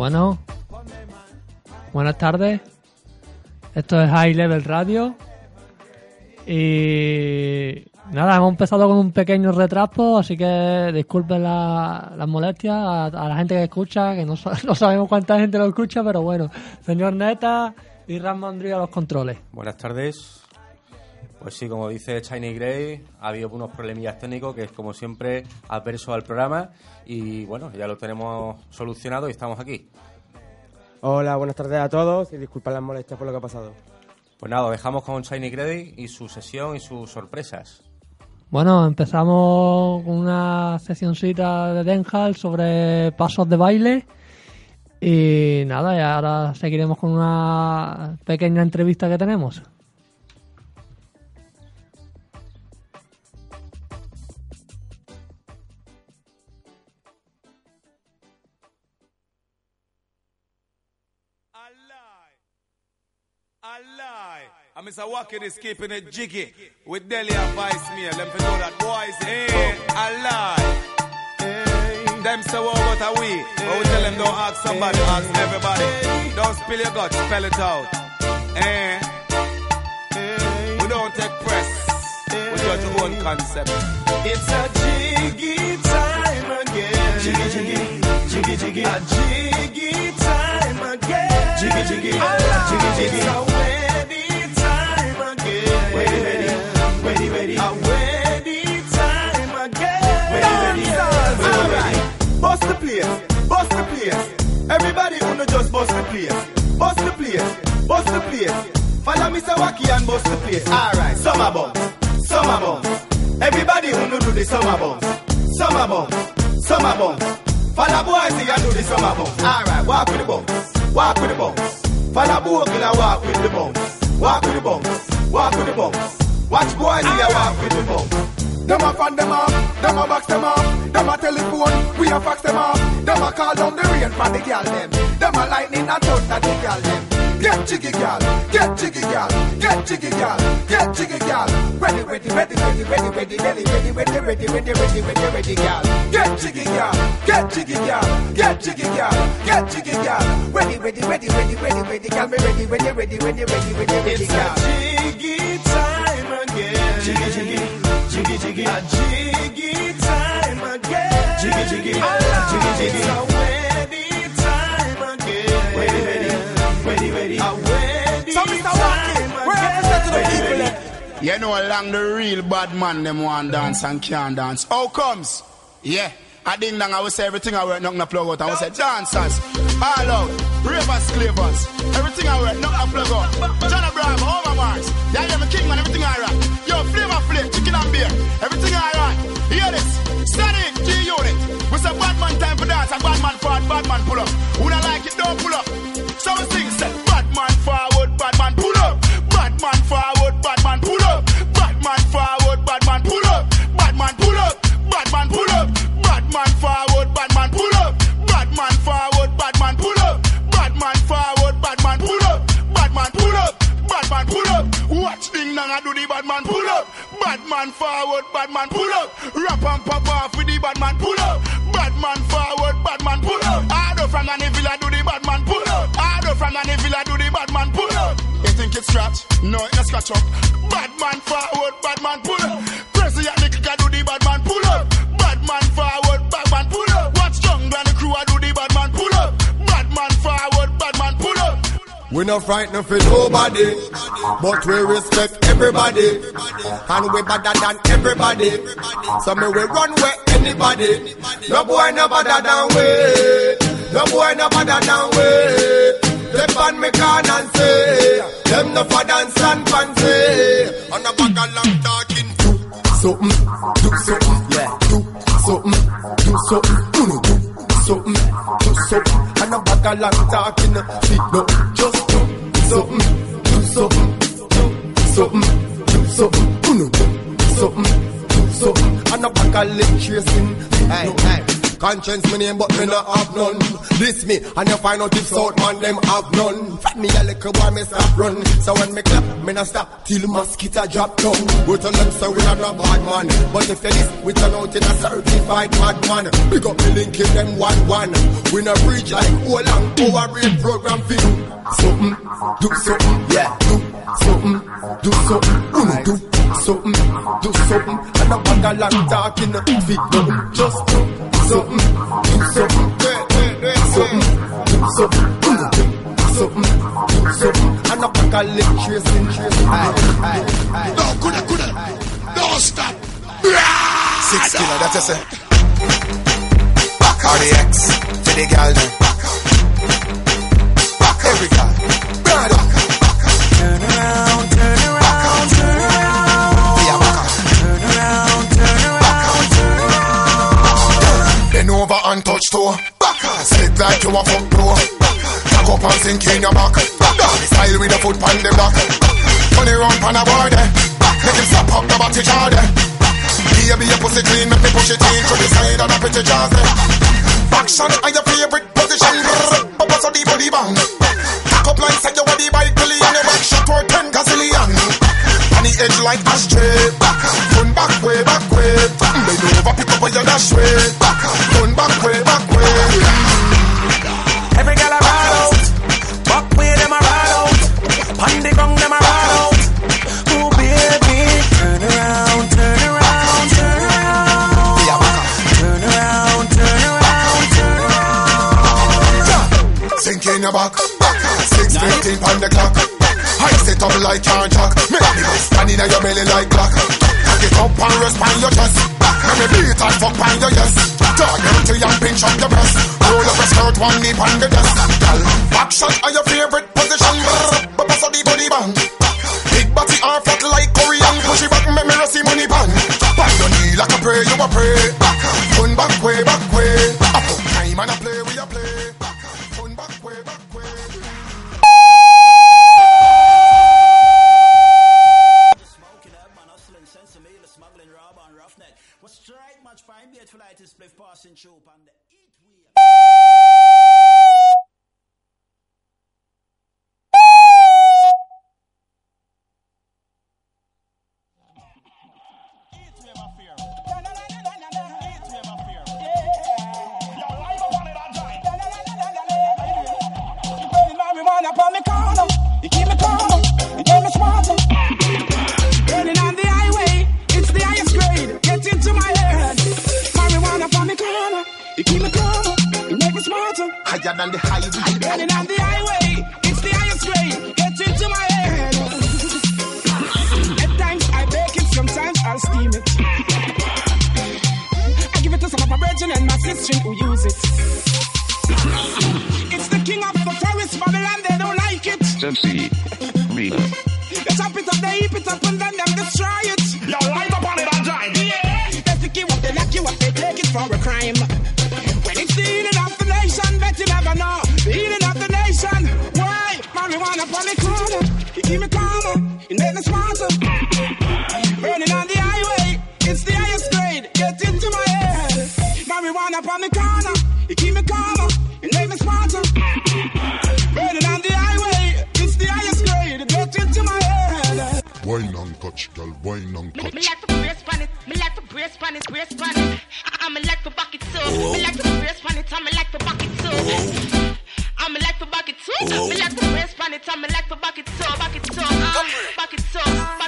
Bueno, buenas tardes. Esto es High Level Radio. Y nada, hemos empezado con un pequeño retraso, así que disculpen la- las molestias a, la gente que escucha, que no, no sabemos cuánta gente lo escucha, pero bueno. Señor Neta y Ramondri a los controles. Buenas tardes. Pues sí, como dice Shiny Grey, ha habido unos problemillas técnicos que es como siempre adverso al programa y bueno, ya lo tenemos solucionado y estamos aquí. Hola, buenas tardes a todos y disculpad las molestias por lo que ha pasado. Pues nada, dejamos con Shiny Grey y su sesión y sus sorpresas. Bueno, empezamos con una sesioncita de Denhal sobre pasos de baile. Y nada, y ahora seguiremos con una pequeña entrevista que tenemos. I'm Mr. Wackett is keeping it jiggy with Delhi and Vice Mail. Them for know that boys ain't I lie. Them say what about a we? But we tell them don't ask somebody, ask everybody. Don't spill your guts, spell it out. Eh? We don't take press. We judge our own concept. It's a jiggy time again. Jiggy, jiggy, jiggy, jiggy. A jiggy place. Follow Mr. Wacky and bust the place. Alright, summer bumps, summer bumps. Everybody wanna do the summer bumps. Summer bumps, summer bumps. Follow boys here and do the summer bumps. Alright, walk with the bumps, walk with the bumps. Follow bogle and walk with the bumps. Walk with the bumps, walk with the bumps. Watch boys here walk with the bumps. Them a fan them up, them a box them up, them a telephone, we a fax them up. Them a call down the rain for the gal them. Them a lightning a thunder the gal them. Get jiggy gal, get jiggy gal, get jiggy gal, get jiggy gal. Ready, ready, ready, ready, ready, ready, ready, ready, ready, ready, ready, ready, ready, ready, gal. Get jiggy gal, get jiggy gal, get jiggy gal, get jiggy gal. Ready, ready, ready, ready, ready, ready, gal. Me ready, ready, ready, ready, ready, ready, ready, gal. jiggy time again. Jiggy, jiggy, jiggy, jiggy. A jiggy time again. Jiggy, jiggy, jiggy, jiggy. You know along the real bad man them want dance and can't dance. How comes? Yeah. I ding dong, I will say everything I work, gonna plug out. I will say dancers, all out, ravers, clavers, everything I work, gonna plug out. John Abraham, all my marks. yeah, I'm a king man, everything I rock. No, scratch up. Bad man forward, bad man pull up. Crazy at the do the bad man pull up. Bad man forward, bad man pull up. Watch jungle and the crew I do the bad man pull up. Bad man forward, bad man pull up. We not frightened for nobody, but we respect everybody, and we better than everybody. So me we run where anybody. No boy no better than we. No boy no better than we. Step on me can and say, them no for dance and fancy. On a bag of long talking, do something, do something, yeah, do something, do something, uno do something, do something. And a bag of long talking, see no, just do something, do something, do something, do something, uno do something, do something. And a bag of lip tracing, hey, no. Conscience me name but me not have none. This me and you find out if South man them have none. Fat me a little boy me stop run. So when me clap me not stop till mosquito drop down. We tell them so we not bad man. But if you list we turn out in a certified madman Big up me link in them one one. We not preach like whole long overrated program for you Something, do something, yeah, do something, do something, uno do something, do something. And a bag of long talking, fit nothing, just do something, mm, do mm, mm, something, do something, do something, do something, do something. And I'm a lick tracing, tracing. No, coulda, coulda, don't stop. Six killer, that's a set. Back out the X to the gal. Back out. Every guy. Brother. And touch toe Back Slip like you a fuck bro Back up and sink in your back Doggy style with a foot on the Turn it round pan a board Make him slap up the body jar Baby, your pussy clean, make me push it in to the side and a pretty there. Action are your favorite position. Papa so the body bang. Cock up like say you body bike billion. Your back shot for ten gazillion. On the edge like ashtray. Turn back way, back way. Over, pick up where dash way. Turn back way, back way. Every gal a ride out, back way them a ride out, pon the ground them a ride out. Oh baby, turn around, turn around, turn around, turn around, turn around, turn around. Sink in your back. Six fifteen on the clock. I set up like your jack. Make me stand in your belly like black. Cock it up and rest on your chest. Let me beat and fuck on your yes. Dog empty and pinch up your breast. Roll up a skirt, one knee on the desk. Gal, back shot are your favorite position. But pass the body band. Big body are fat like Higher than the highway. Burning on the highway, it's the highest grade. Get into my head. At times I bake it, sometimes I'll steam it. I give it to some of my brethren and my sister who use it. Like it. Dempsey, Rita. They chop it up, they heap it up, and then them destroy it. Yo, light up on it and join. Yeah. They pick you up, they lock you up, they take it for a crime. When it's the healing of the nation, bet you never know. The healing of the nation. Why? Marijuana upon the corner. You keep me calmer, you make me smarter. Touch, girl, wine and Me, me like to brace pan it, me like to brace pan it, brace pan it. I, me like to back it too. Me like to brace pan it, I me like to back it too. I me like to back it too. Me like to brace pan it, I me like to back it too, back it too, uh, back it too, back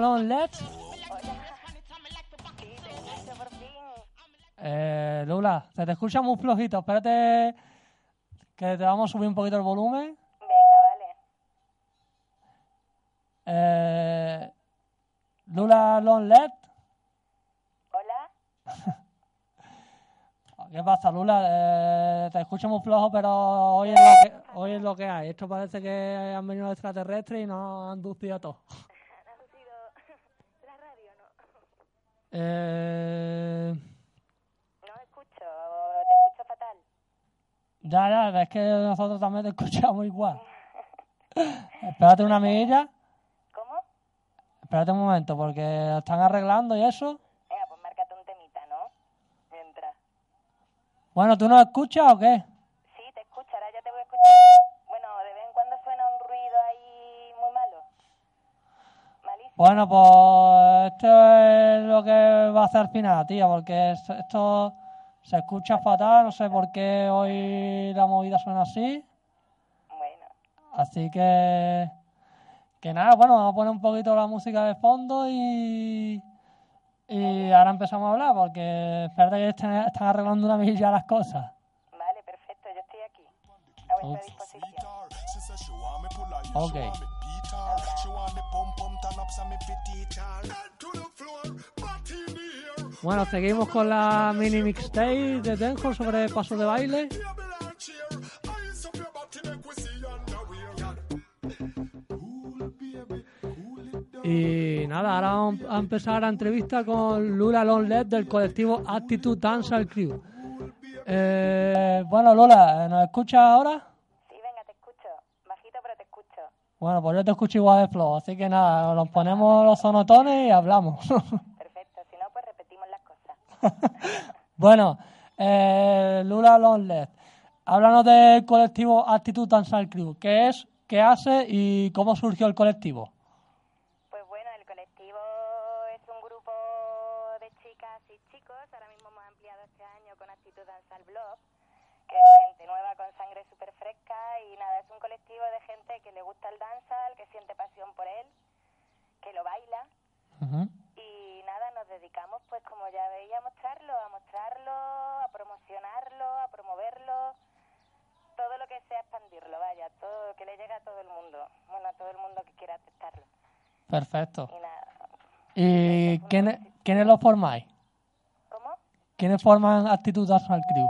ahí Lula Long Let's. Eh, Lula, se te escucha muy flojito. Espérate que te vamos a subir un poquito el volumen. Eh, Lula Long Let. Hola. ¿Qué pasa, Lula? Eh, te escucho muy flojo, pero hoy es, lo que, hoy es lo que hay. Esto parece que han venido extraterrestres y nos han ducido a todos. Eh, No escucho, te escucho fatal. ya, ya, es que nosotros también te escuchamos igual. Espérate una mirilla. ¿Cómo? Espérate un momento, porque están arreglando y eso. Venga, pues márcate un temita, ¿no? Mientras. Bueno, ¿tú nos escuchas o qué? Bueno, pues esto es lo que va a hacer al final, tío, porque es- esto se escucha fatal, no sé por qué hoy la movida suena así. Bueno. Así que... Que nada, bueno, vamos a poner un poquito la música de fondo y... Y ahora empezamos a hablar, porque espérate que están, están arreglando una milla las cosas. Vale, perfecto, yo estoy aquí. A vuestra disposición. Ok. Bueno, seguimos con la mini mixtape de Denjo sobre pasos de baile. Y nada, ahora vamos a empezar la entrevista con Lula Lonlet del colectivo Attitude Dancehall Crew. Eh, bueno, Lula, ¿nos escuchas ahora? Sí, venga, te escucho. Bajito, pero te escucho. Bueno, pues yo te escucho igual de flow, así que nada, nos ponemos los sonotones y hablamos. Perfecto, si no, pues repetimos las cosas. bueno, eh, Lula Lonlet, háblanos del colectivo Attitude Dancehall Crew. ¿Qué es, qué hace y cómo surgió el colectivo? Pues bueno, el colectivo es un grupo de chicas y chicos. Ahora mismo hemos ampliado este año con Actitud Danza al Blog, que es gente nueva con sangre súper fresca. Y nada, es un colectivo de gusta el dancehall, que siente pasión por él, que lo baila. Y nada, nos dedicamos, pues como ya veis, a mostrarlo, a mostrarlo, a promocionarlo, a promoverlo. Todo lo que sea expandirlo, vaya, todo que le llegue a todo el mundo. Bueno, a todo el mundo que quiera aceptarlo. Perfecto. Y nada, ¿Y quiénes, quiénes lo formáis? ¿Cómo? ¿Quiénes forman Attitude Dancehall Crew?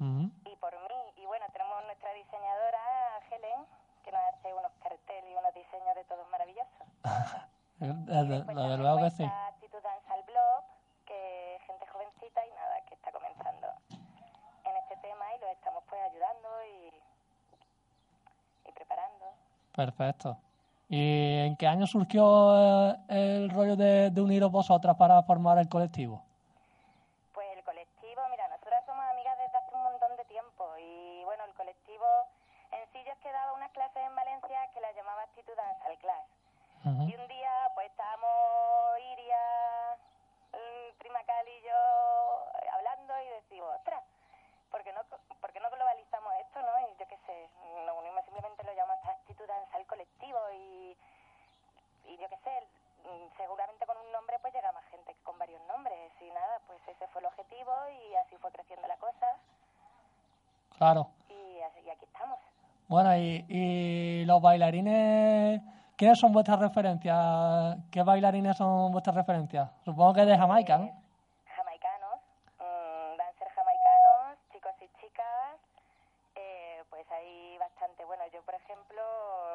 uh -huh. y por mí. Y bueno, tenemos nuestra diseñadora, Helen, que nos hace unos carteles y unos diseños de todos maravillosos. la, la verdad que sí. Actitud Danza al blog, que gente jovencita y nada, que está comenzando en este tema y los estamos pues ayudando y, y preparando. Perfecto. ¿Y en qué año surgió eh, el rollo de, de uniros vosotras para formar el colectivo? Bailarines, ¿quiénes son vuestras referencias? ¿Qué bailarines son vuestras referencias? Supongo que de Jamaica, ¿no? Jamaicanos, mm, dancer jamaicanos, chicos y chicas, eh, pues hay bastante. Bueno, yo por ejemplo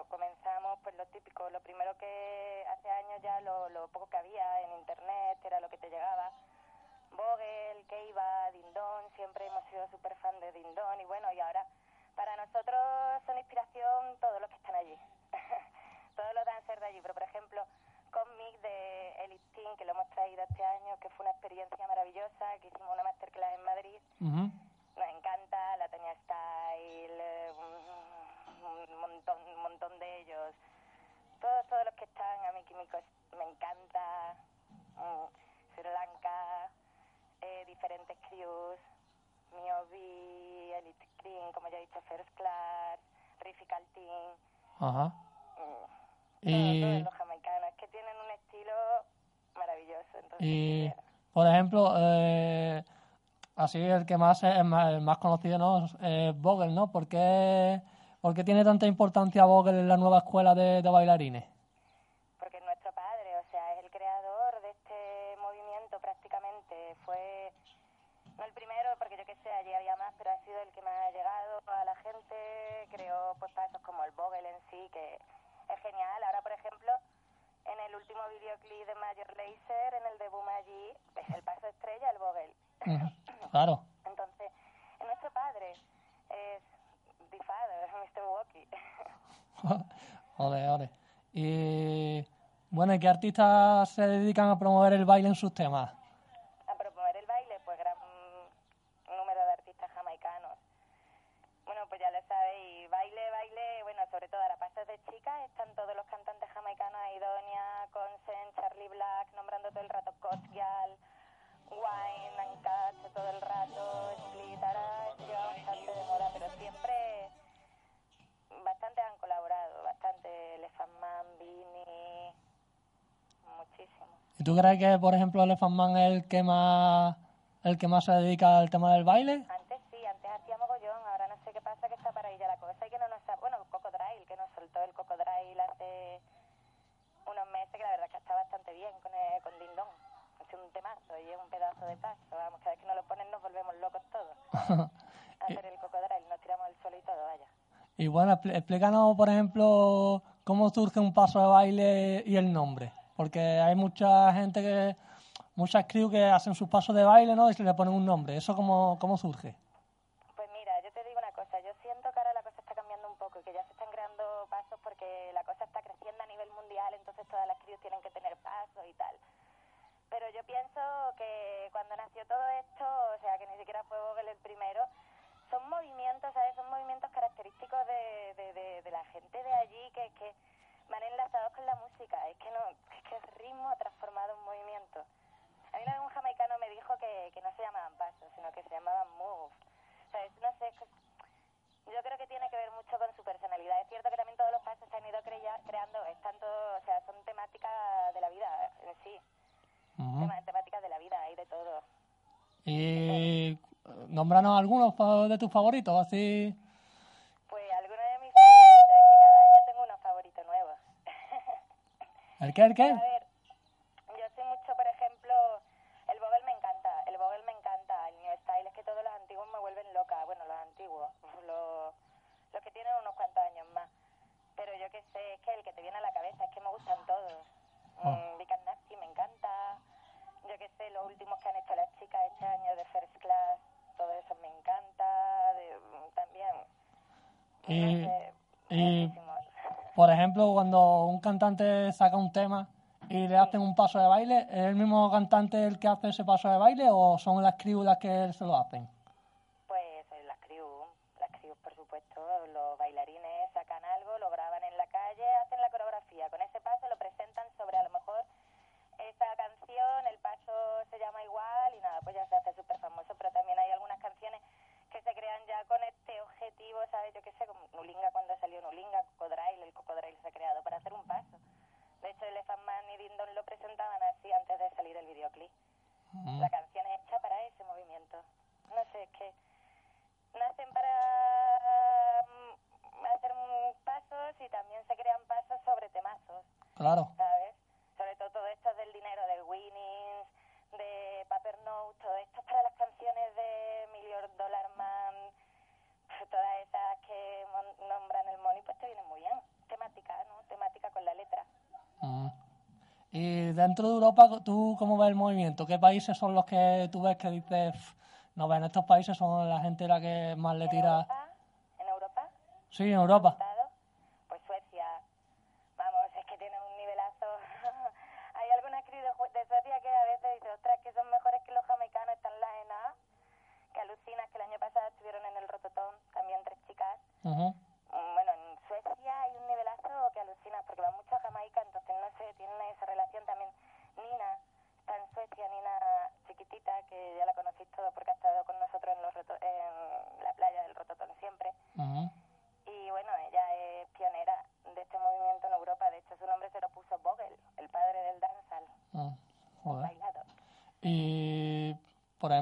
comenzamos pues lo típico, lo primero que hace años ya lo, lo poco que había en internet era lo que te llegaba. Vogel, Keiva, Dindon, siempre hemos sido súper fan de Dindon y bueno, y ahora para nosotros son inspiración todos los que están allí, todos los dancers de allí, pero por ejemplo Comic Elite Team que lo hemos traído este año, que fue una experiencia maravillosa, que hicimos una masterclass en Madrid, nos encanta, la Toña Style, eh, un, un montón, un montón de ellos, todos, todos los que están, a mí Químicos me encanta, mm, Sri Lanka, eh, diferentes crews, Miobi, Elite Cream, como ya he dicho, First Class, Riffical Team, Ajá. mm, Y, todos los jamaicanos, es que tienen un estilo maravilloso, entonces y por ejemplo, eh, así el que más es más, el más conocido, ¿no? Es Vogel, ¿no? ¿Por qué, por qué tiene tanta importancia Vogel en la nueva escuela de, de bailarines? porque es nuestro padre, o sea, es el creador de este movimiento prácticamente. Fue, no el primero, porque yo que sé, allí había más, pero ha sido el que más ha llegado a la gente. Creó pues pasos como el Vogel en sí, que es genial. Ahora, por ejemplo, el último videoclip de Major Lazer, en el de allí, es el paso estrella, el Vogel. Claro. Entonces, es nuestro padre, es the father, Mr. Walkie. Ole, ole. Y bueno, ¿y qué artistas se dedican a promover el baile en sus temas? a promover el baile, pues gran número de artistas jamaicanos. Bueno, pues ya lo sabéis, baile, baile, bueno, sobre todo ahora pasos de chicas, están todos los cantantes jamaicanos, Aidonia, Consen, Charlie Black, nombrando todo el rato Cotsgal, Wine, Ancacho, todo el rato, Split, lleva bastante de moda, pero siempre bastante han colaborado, bastante Elephant Man, Beanie, muchísimo. ¿Y tú crees que, por ejemplo, Elephant Man es el que más el que más se dedica al tema del baile? Antes sí, antes hacía mogollón, ahora no sé qué pasa, que está para ahí ya la cosa y que no nos ha... Bueno, Cocodrile, que nos soltó el Cocodrile hace unos meses, que la verdad que está bastante bien con, el, con Dindón. Es un temazo y es un pedazo de paso. Vamos, cada vez que nos lo ponen nos volvemos locos todos. A hacer el Cocodrile, nos tiramos el suelo y todo, vaya. Y bueno, expl- explícanos, por ejemplo, cómo surge un paso de baile y el nombre. Porque hay mucha gente que, muchas crew que hacen sus pasos de baile, ¿no? Y se le ponen un nombre. ¿Eso cómo, cómo surge? Pues mira, yo te digo una cosa, yo siento que ahora la cosa está cambiando un poco y que ya se están creando pasos porque la cosa está creciendo a nivel mundial, entonces todas las crews tienen que tener pasos y tal. Pero yo pienso que cuando nació todo esto, o sea, que ni siquiera fue Vogel el primero, son movimientos, ¿sabes? Son movimientos característicos de, de, de, de la gente de allí que, que van enlazados con la música. Es que no, es que el ritmo ha transformado un movimiento. A mí una vez un jamaicano me dijo que, que no se llamaban pasos, sino que se llamaban moves. ¿Sabes? No sé, es que yo creo que tiene que ver mucho con su personalidad. Es cierto que también todos los pasos se han ido crea- creando, están todos, o sea, son temáticas de la vida en sí. Tema- temáticas de la vida, hay de todo. Y eh, algunos de tus favoritos, así. Pues algunos de mis favoritos, es que cada año tengo unos favoritos nuevos. ¿El qué, el qué? A ver, yo sé mucho, por ejemplo, el Vogel me encanta, el Vogel me encanta, el New Style, es que todos los antiguos me vuelven loca, bueno, los antiguos, los, los que tienen unos cuantos años más. Pero yo qué sé, es que el que te viene a la cabeza, es que me gustan todos. Mm, and Nasty me encanta, yo qué sé, los últimos que han hecho las chicas este año de First Eh, y, eh, por ejemplo, cuando un cantante saca un tema y le hacen un paso de baile, ¿es el mismo cantante el que hace ese paso de baile o son las criulas que se lo hacen? Europa, ¿tú cómo ves el movimiento? ¿Qué países son los que tú ves que dices, no, en estos países son la gente la que más le tira? ¿En Europa? Sí, en Europa. Pues Suecia. Vamos, es que tienen un nivelazo. Hay algunas crisis de Suecia que a veces dices, ostras, que son mejores que los jamaicanos, están las en la ENA, que alucinas, que el año pasado estuvieron en el Rototón, también tres chicas. Uh.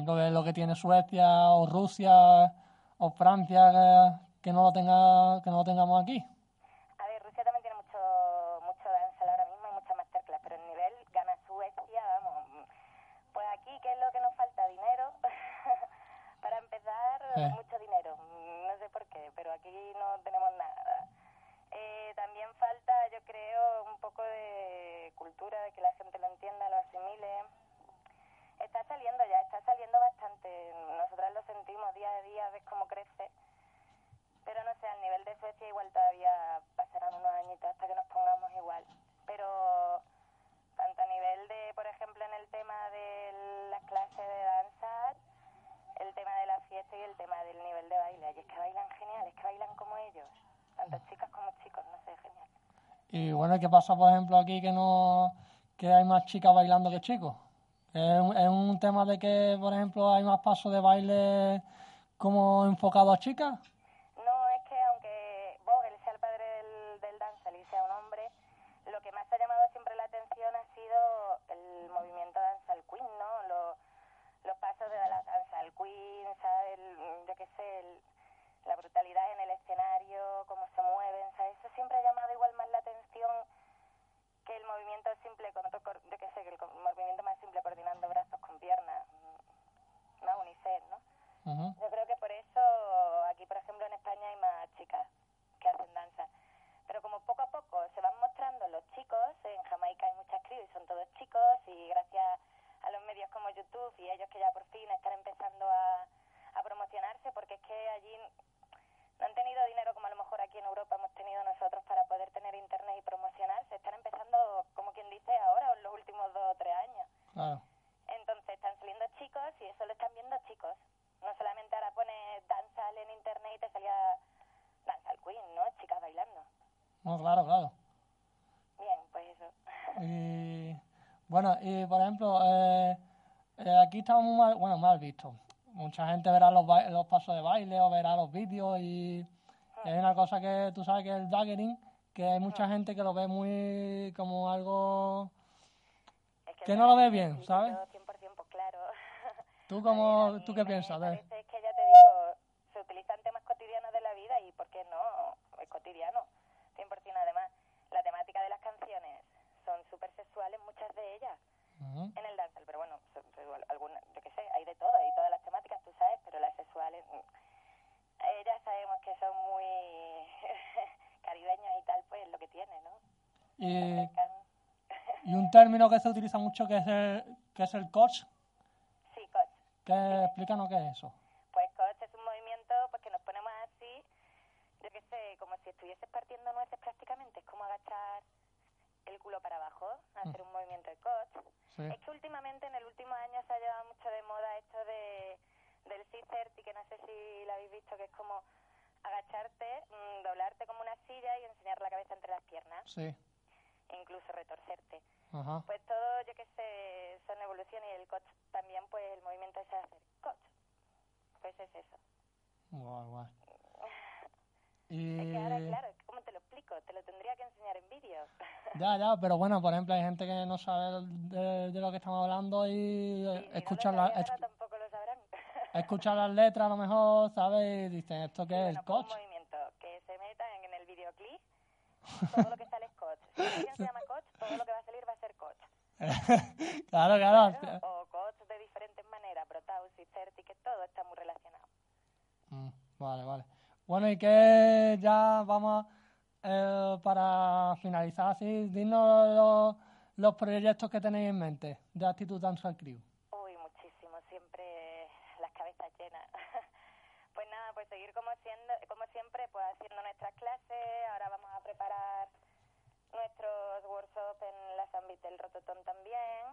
algo de lo que tiene Suecia o Rusia o Francia que no lo tenga que no lo tengamos aquí. pasa, por ejemplo, aquí que no que hay más chicas bailando que chicos? Es un, es un tema de que, por ejemplo, hay más pasos de baile como enfocado a chicas No, claro, claro. Bien, pues eso. Y, bueno, y por ejemplo, eh, eh aquí estamos muy mal, bueno, mal visto. Mucha gente verá los, los pasos de baile o verá los vídeos y, y, hay una cosa que tú sabes que es el daggering, que hay mucha gente que lo ve muy como algo es que, que no lo ve bien, ¿sabes? 100% claro. ¿Tú, cómo, ¿tú qué piensas? Eh, y, y, un término que se utiliza mucho que es el, que es el coach. Sí, coach. Que, explícanos qué es eso. Ya, pero bueno, por ejemplo, hay gente que no sabe de, de lo que estamos hablando y eh, escucha, la- Ahora es- tampoco lo sabrán. escucha las letras a lo mejor, ¿sabes? Y dicen, ¿esto qué es? Bueno, ¿El coach? un movimiento que se meta en, el videoclip, todo lo que sale es coach. Si alguien se llama coach, todo lo que va a salir va a ser coach. claro, claro. O coach de diferentes maneras, Brotaus y Certi, que todo está muy relacionado. Mm, Vale, vale. Bueno, y que ya vamos eh, para finalizar así, dinos los, los proyectos que tenéis en mente de Actitud Dancehall Crew. Uy, muchísimo, siempre las cabezas llenas. pues nada, pues seguir como siendo, como siempre, pues haciendo nuestras clases. Ahora vamos a preparar nuestros workshops en la San del Rototón también.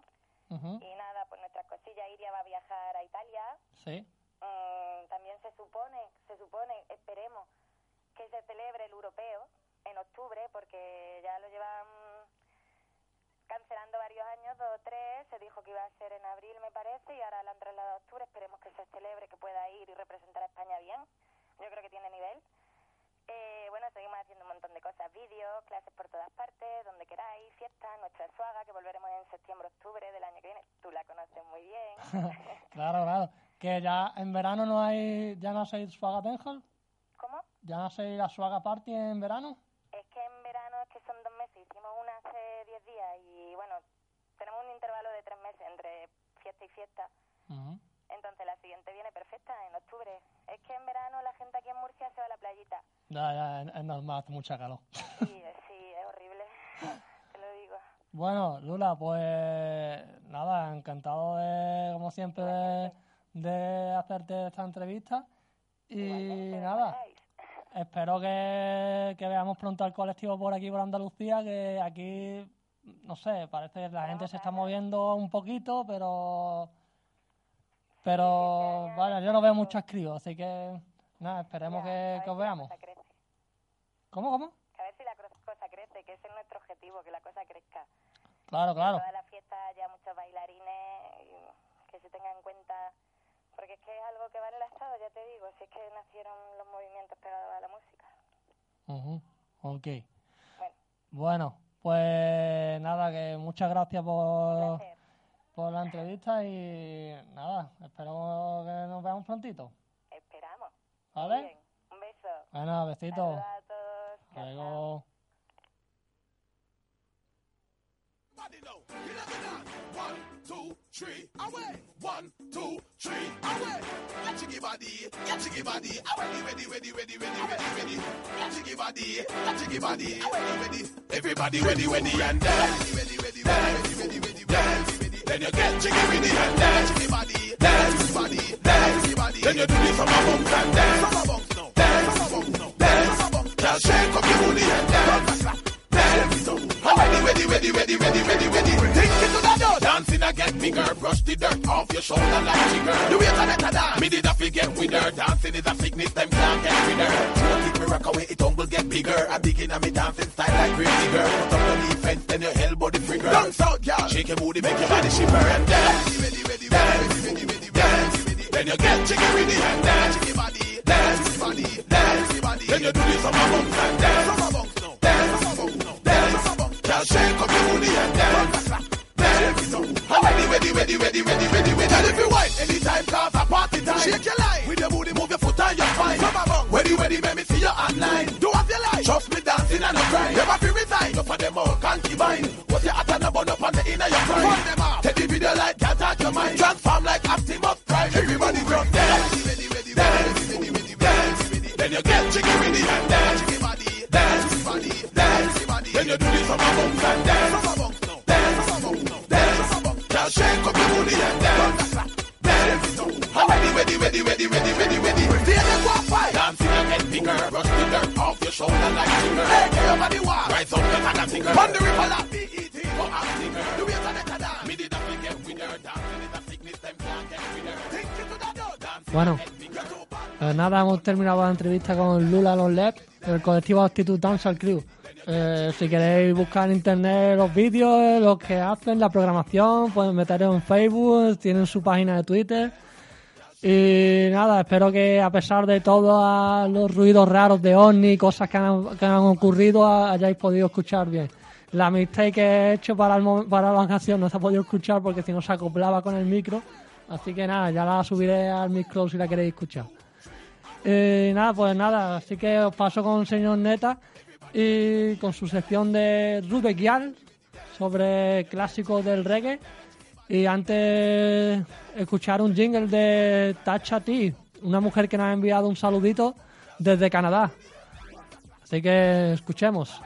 Y nada, pues nuestras cosillas. Iria va a viajar a Italia. Sí. Mm, también se supone, se supone, esperemos, que se celebre el europeo en octubre, porque ya lo llevan cancelando varios años, dos o tres, se dijo que iba a ser en abril, me parece, y ahora lo han trasladado a octubre, esperemos que se celebre, que pueda ir y representar a España bien, yo creo que tiene nivel. Eh, bueno, seguimos haciendo un montón de cosas, vídeos, clases por todas partes, donde queráis, fiestas, nuestra suaga, que volveremos en septiembre-octubre del año que viene, tú la conoces muy bien. claro, claro. Que ya en verano no hay, ya no hacéis Swaga Dancehall, ¿Cómo? ya no hacéis la Swaga Party en verano. Es que en verano es que son dos meses, hicimos una hace diez días y bueno, tenemos un intervalo de tres meses entre fiesta y fiesta. Ujú. Entonces la siguiente viene perfecta, en octubre. Es que en verano la gente aquí en Murcia se va a la playita. Ya, ya, es, normal, hace mucha calor. Sí, sí, es horrible, te lo digo. Bueno, Lula, pues nada, encantado de, como siempre, de, de hacerte esta entrevista. Y nada, espero que, que veamos pronto al colectivo por aquí, por Andalucía, que aquí, no sé, parece que la gente se está moviendo un poquito, pero... Pero, vaya, yo no veo muchos críos, así que, nada, esperemos que, que os veamos. ¿Cómo, cómo? Que a ver si la cosa crece, que ese es nuestro objetivo, que la cosa crezca. Claro, claro. En todas las fiestas haya muchos bailarines, que se tenga en cuenta, porque es que es algo que va enlazado, ya te digo, si es que nacieron los movimientos pegados a la música. Ujú, Ok. Bueno. Bueno, pues nada, que muchas gracias por, por la entrevista y nada, espero que nos veamos prontito. Esperamos. ¿Vale? Bien, un beso. Bueno, besitos. Saludos a todos. Hasta luego. One, two, three, away. One, two, three, away. Ya chicky body, ya chicky body, away. Ready, ready, ready, ready, ready, ready. Ya chicky body, ya chicky body, away. Ready. Everybody ready, ready, and dance. Ready, ready, ready, ready, ready, ready. Then you get jiggy with the and dance. Chicky body, dance, body, dance, body. Then you do this from a bump and dance. From a bump, no. Dance, from a bump, no. Dance, from a bump. Girl, shake up your booty and dance. Dance, so. Ready, ready, ready, ready, ready, ready, ready. Think it to the door. Dancing get bigger. Brush the dirt off your shoulder like jigger. The way to better dance. Me did a forget with her. Dancing is a sickness, them can't get rid of. Don't keep me rock away, it will get bigger. I begin at me dancing style like crazy girl. Put up the defense, then your elbow the trigger. Dance out, girl. Shake your booty, make your body shiver and dance. Ready, ready, ready, ready, ready, ready, dance. Then you get jiggy with the hand dance. Jiggy body, dance, body, dance, body. Then you do this on my bumps and dance. From my bumps, no. My shake your booty and dance. Dance, so. Ready, ready, ready, ready, ready, ready, ready. Tell if you white anytime, cause a party time. Shake your line. With your booty, move your foot and your spine. My bumps. Ready, ready, make me see you online. Do as you like. Trust me, dancing and no crying. Never feel resign. No for them all, concubine. What's your hot and a bun up on the inner your prime. Run them up. Take the video like can't touch your mind. Transform like Optimus Prime. Everybody just dance. Dance. Dance. Then you get jiggy with the hand dance. Dance, You bueno. Pues nada, hemos terminado la entrevista con Lula Lonlep, el colectivo Actitud Dance Crew. Eh, si queréis buscar en internet los vídeos, eh, los que hacen, la programación, pueden meteros en Facebook, tienen su página de Twitter. Y nada, espero que a pesar de todos los ruidos raros de ovni, cosas que han, ocurrido, hayáis podido escuchar bien. La mistake que he hecho para, el, para la ocasión no se ha podido escuchar porque si no se acoplaba con el micro. Así que nada, ya la subiré al micro si la queréis escuchar. Eh, nada, pues nada, así que os paso con el señor Neta y con su sección de Rubekial sobre clásicos del reggae. Y antes escuchar un jingle de Tacha T, una mujer que nos ha enviado un saludito desde Canadá. Así que escuchemos.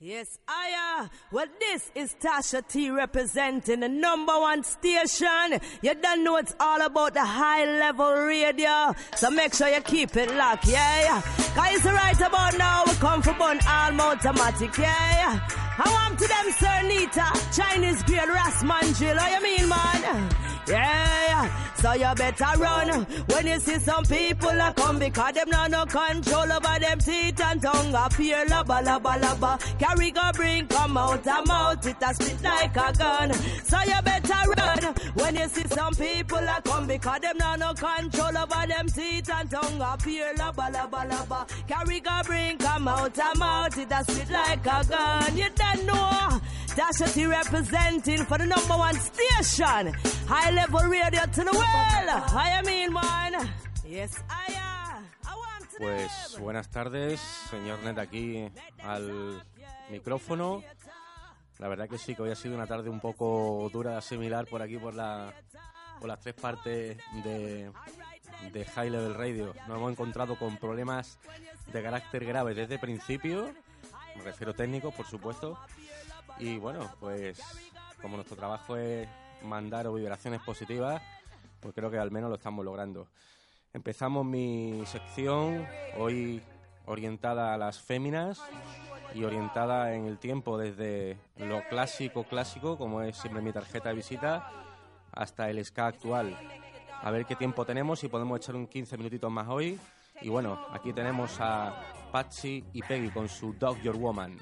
Yes, I well this is Tasha T representing the number one station. You don't know it's all about the high level radio. So make sure you keep it locked, yeah. Cause right about now we come from Bun Alm Automatic, yeah. I want to them Sir Nita, Chinese girl, Rasman Jill, how you mean man? Yeah, so you better run when you see some people a come because them not no control over them teeth and tongue appear laba laba laba. Carry go bring come out a mouth it a spit like a gun. So you better run when you see some people a come because them not no control over them teeth and tongue appear laba laba laba. Carry go bring come out a mouth it a spit like a gun. You know. Representing for the number one station. High level radio to the world. I mean, man. Yes, I am. Pues buenas tardes, señor Net aquí al micrófono. La verdad que sí, que hoy ha sido una tarde un poco dura de asimilar por aquí, por, la, por las tres partes de, de High Level Radio. Nos hemos encontrado con problemas de carácter grave desde el principio, me refiero técnicos, por supuesto. Y bueno, pues como nuestro trabajo es mandar vibraciones positivas, pues creo que al menos lo estamos logrando. Empezamos mi sección hoy orientada a las féminas y orientada en el tiempo desde lo clásico clásico, como es siempre mi tarjeta de visita, hasta el ska actual. A ver qué tiempo tenemos, si podemos echar un 15 minutitos más hoy. Y bueno, aquí tenemos a Patsy y Peggy con su Dog Your Woman.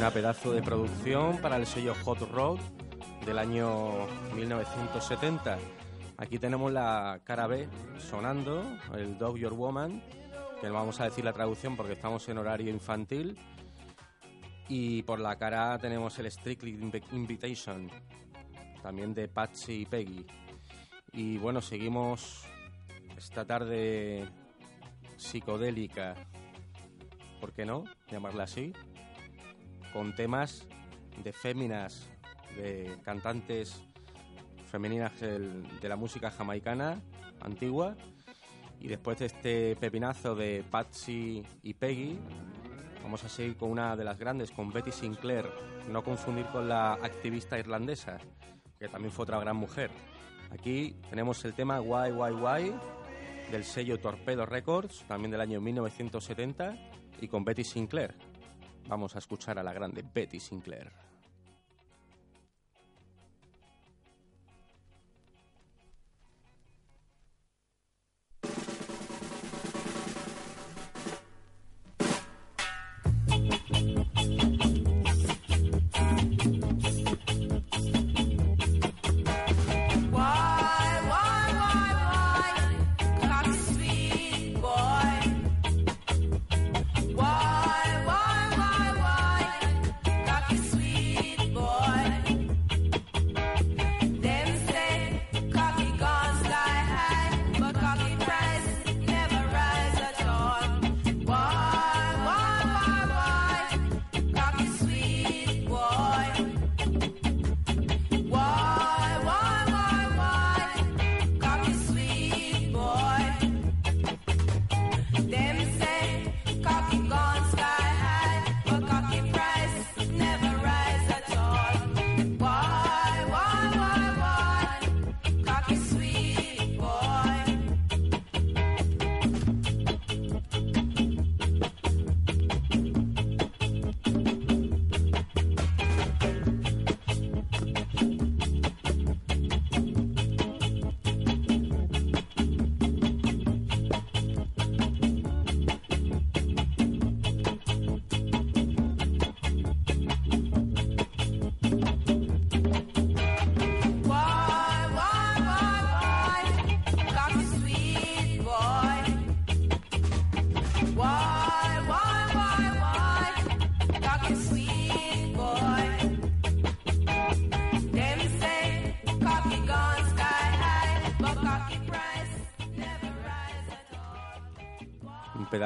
Una pedazo de producción para el sello Hot Rod del año 1970. Aquí tenemos la cara B sonando, el Dog Your Woman, que no vamos a decir la traducción porque estamos en horario infantil. Y por la cara A tenemos el Strictly Invi- Invitation, también de Patsy y Peggy. Y bueno, seguimos esta tarde psicodélica, ¿por qué no? Llamarla así, con temas de féminas, de cantantes femeninas de la música jamaicana antigua. Y después de este pepinazo de Patsy y Peggy, vamos a seguir con una de las grandes, con Betty Sinclair. No confundir con la activista irlandesa, que también fue otra gran mujer. Aquí tenemos el tema Why, Why, Why del sello Torpedo Records, también del año 1970, y con Betty Sinclair. Vamos a escuchar a la grande Betty Sinclair.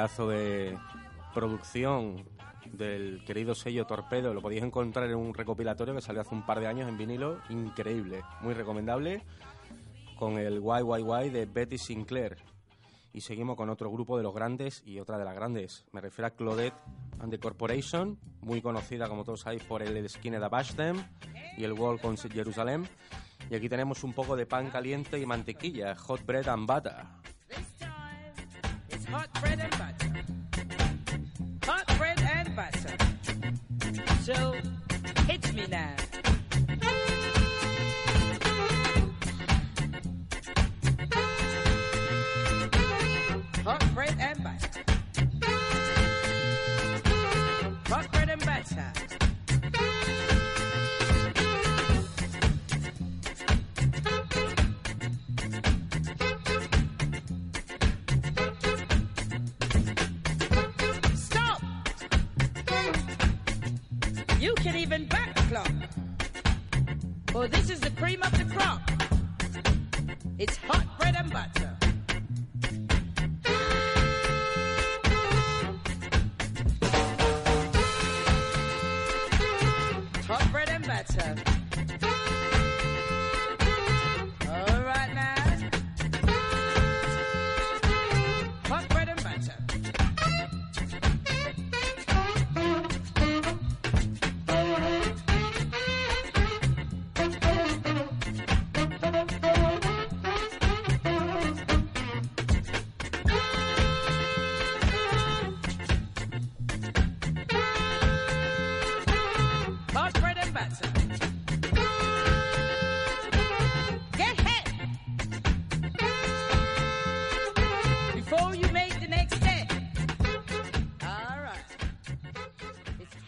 Pedazo de producción del querido sello Torpedo. Lo podéis encontrar en un recopilatorio que salió hace un par de años en vinilo. Increíble, muy recomendable. Con el YYY de Betty Sinclair. Y seguimos con otro grupo de los grandes y otra de las grandes. Me refiero a Claudette and the Corporation, muy conocida como todos sabéis por el Skinner Abash Them y el Walk on Jerusalem. Y aquí tenemos un poco de pan caliente y mantequilla, hot bread and butter. Hot bread and butter. Hot bread and butter. So,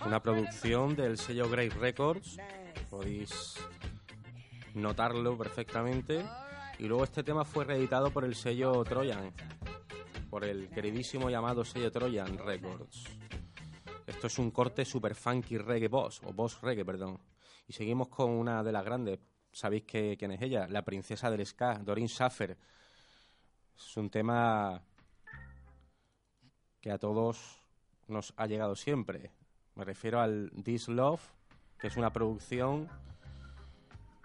Una producción del sello Great Records. Podéis notarlo perfectamente. Y luego este tema fue reeditado por el sello Trojan, por el queridísimo llamado sello Trojan Records. Esto es un corte super funky reggae boss, o boss reggae, perdón. Y seguimos con una de las grandes. ¿Sabéis que, quién es ella? La princesa del ska, Doreen Schaffer. Es un tema que a todos nos ha llegado siempre. Me refiero al This Love, que es una producción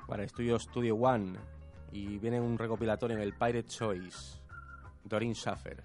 para el estudio Studio One y viene un recopilatorio en el Pirate Choice. Doreen Schaffer.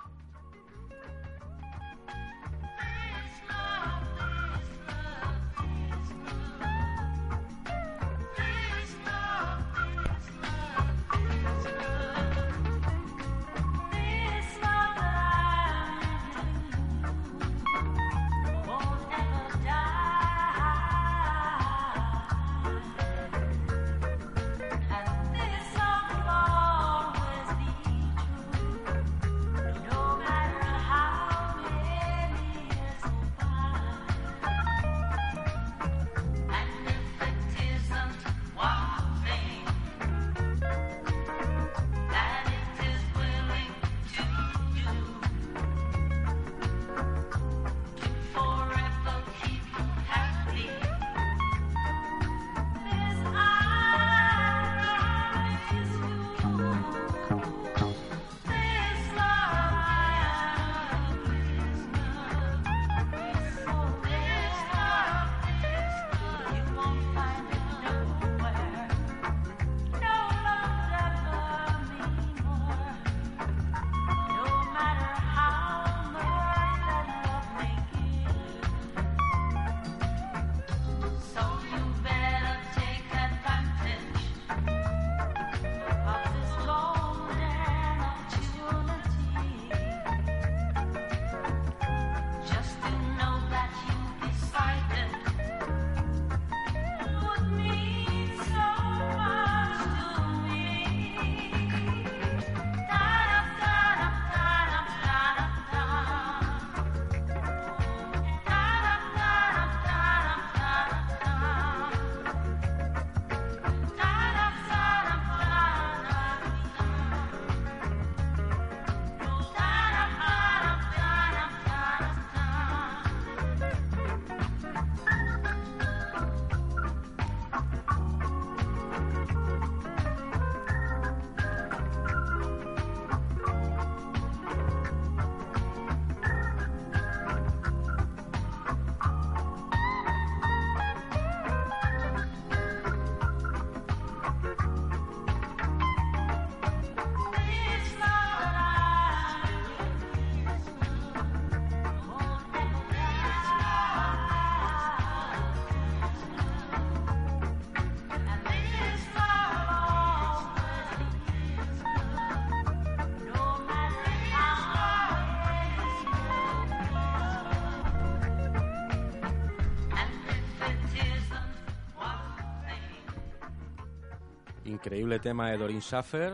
Increíble tema de Doreen Schaffer,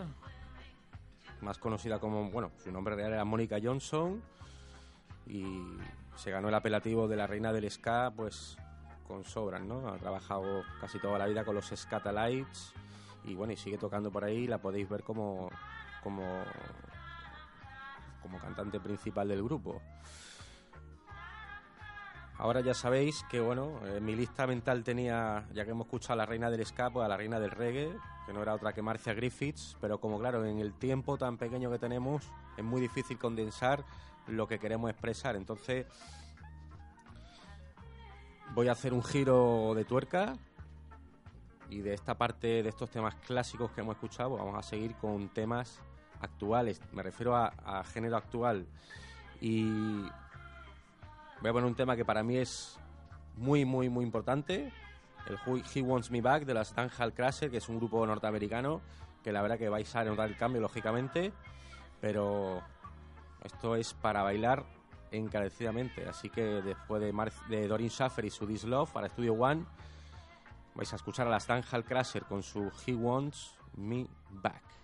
más conocida como, bueno, su nombre real era Mónica Johnson y se ganó el apelativo de la reina del ska, pues con sobras, ¿no? Ha trabajado casi toda la vida con los Scatalites y bueno, y sigue tocando por ahí, la podéis ver como como como cantante principal del grupo. Ahora ya sabéis que, bueno, en mi lista mental tenía, ya que hemos escuchado a la reina del ska, pues a la reina del reggae, que no era otra que Marcia Griffiths, pero como claro, en el tiempo tan pequeño que tenemos, es muy difícil condensar lo que queremos expresar. Entonces, voy a hacer un giro de tuerca y de esta parte de estos temas clásicos que hemos escuchado, pues vamos a seguir con temas actuales. Me refiero a, a género actual. Y Voy a poner un tema que para mí es muy, muy, muy importante. El He Wants Me Back de las Hall Crusher, que es un grupo norteamericano que la verdad que vais a notar el cambio, lógicamente. Pero esto es para bailar encarecidamente. Así que después de, Mar de Doreen Schaffer y su This Love para Studio One, vais a escuchar a las Hall Crusher con su He Wants Me Back.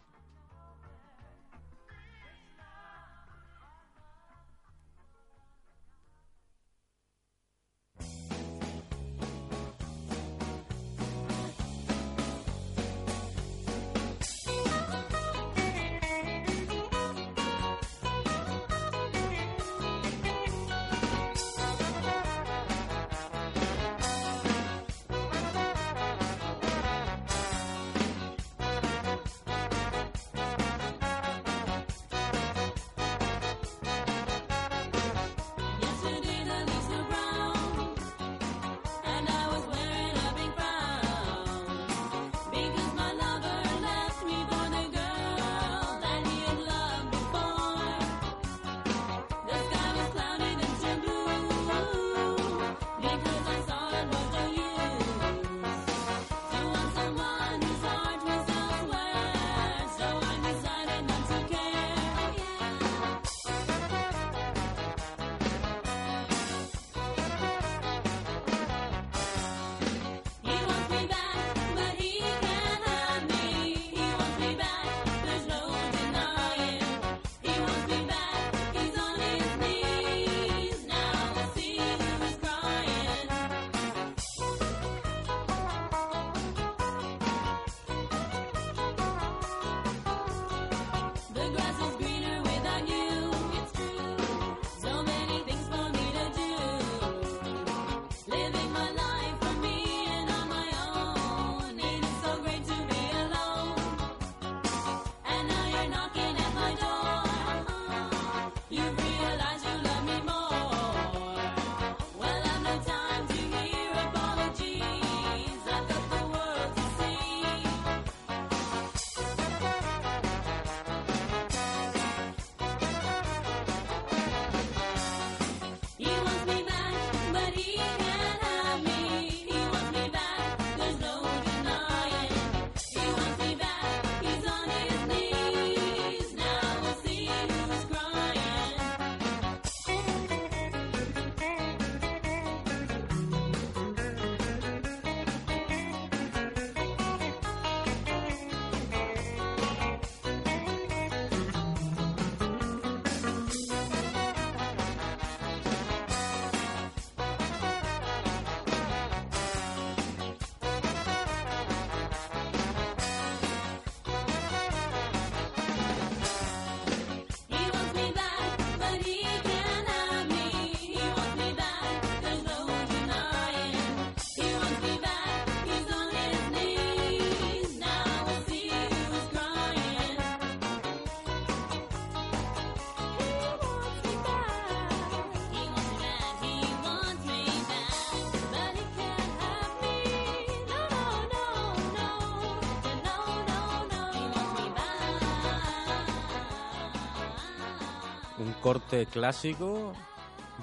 Corte clásico,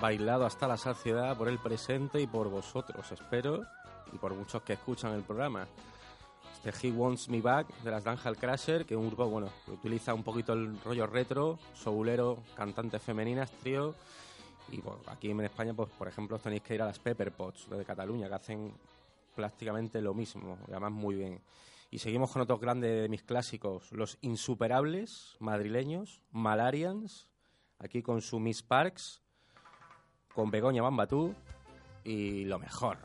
bailado hasta la saciedad por el presente y por vosotros, espero, y por muchos que escuchan el programa. Este He Wants Me Back de las Danjal Crasher, que es un grupo bueno, utiliza un poquito el rollo retro, soulero, cantantes femeninas, trío. Y bueno, aquí en España, pues por ejemplo, tenéis que ir a las Pepper Pots de Cataluña, que hacen prácticamente lo mismo, y además muy bien. Y seguimos con otros grandes de mis clásicos, los insuperables madrileños, Malarians, aquí con su Miss Parks, con Begoña Bambatú y lo mejor.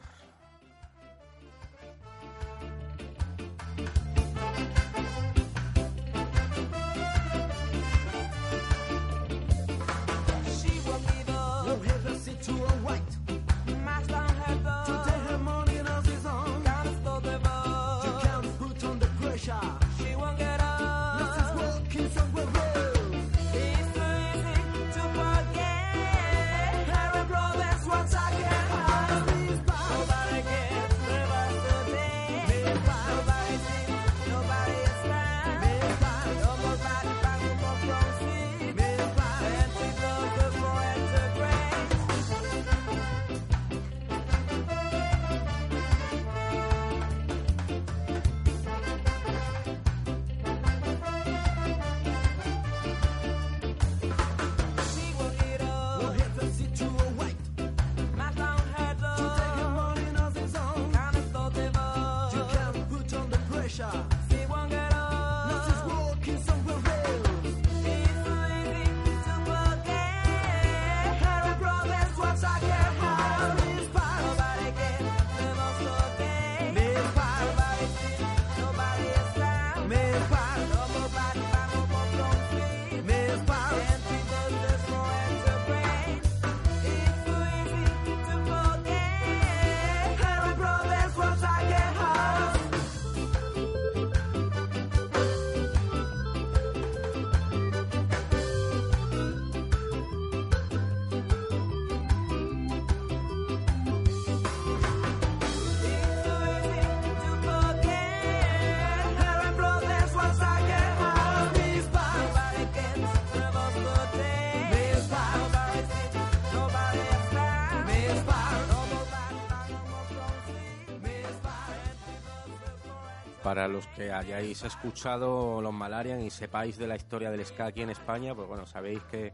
Para los que hayáis escuchado los Malarian y sepáis de la historia del ska aquí en España, pues bueno, sabéis que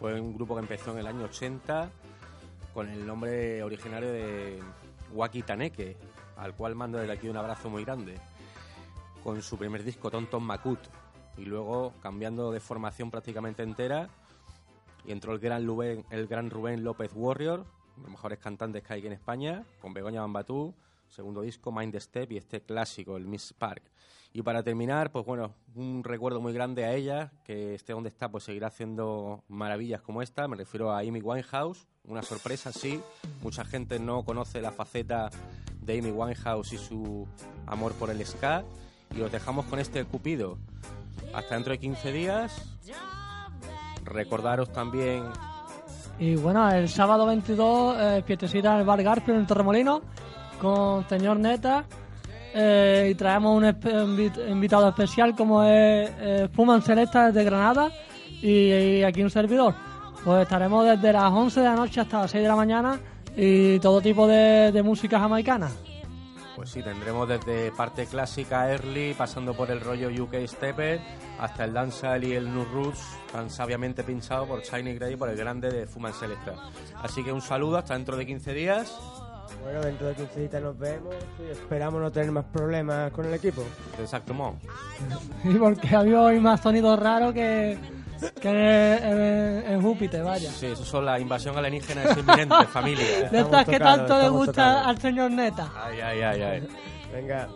fue un grupo que empezó en el año 80 con el nombre originario de Waki Taneke, al cual mando desde aquí un abrazo muy grande, con su primer disco Tonton Makut, y luego cambiando de formación prácticamente entera, y entró el gran, Rubén, el gran Rubén López Warrior, los mejores cantantes que hay aquí en España, con Begoña Bambatú, segundo disco Mind Step y este clásico, el Miss Park. Y para terminar, pues bueno, un recuerdo muy grande a ella, que esté donde está, pues seguirá haciendo maravillas como esta. Me refiero a Amy Winehouse, una sorpresa, sí. Mucha gente no conoce la faceta de Amy Winehouse y su amor por el ska. Y os dejamos con este Cupido. Hasta dentro de 15 días. Recordaros también Y bueno, el sábado 22, eh, en el Bar Garfield en Torremolino con señor Neta. eh, y traemos un invitado especial como es eh, Fuman Selecta desde Granada y, y aquí un servidor. Pues estaremos desde las 11 de la noche hasta las 6 de la mañana y todo tipo de, de música jamaicana. Pues sí, tendremos desde parte clásica early, pasando por el rollo UK Stepper, hasta el dancehall y el new roots, tan sabiamente pinchado por Shiny Gray, por el grande de Fuman Selecta. Así que un saludo, hasta dentro de 15 días. Bueno, dentro de 15 días nos vemos y esperamos no tener más problemas con el equipo. Exacto, Mo. Y porque había hoy más sonidos raros que, que en, en Júpiter, vaya. Sí, eso son la invasión alienígena es inminente, familia. De estas que tanto le gusta al señor Neta. Ay, ay, ay, ay. Venga.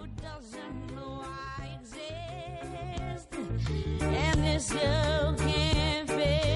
And this you can't fix.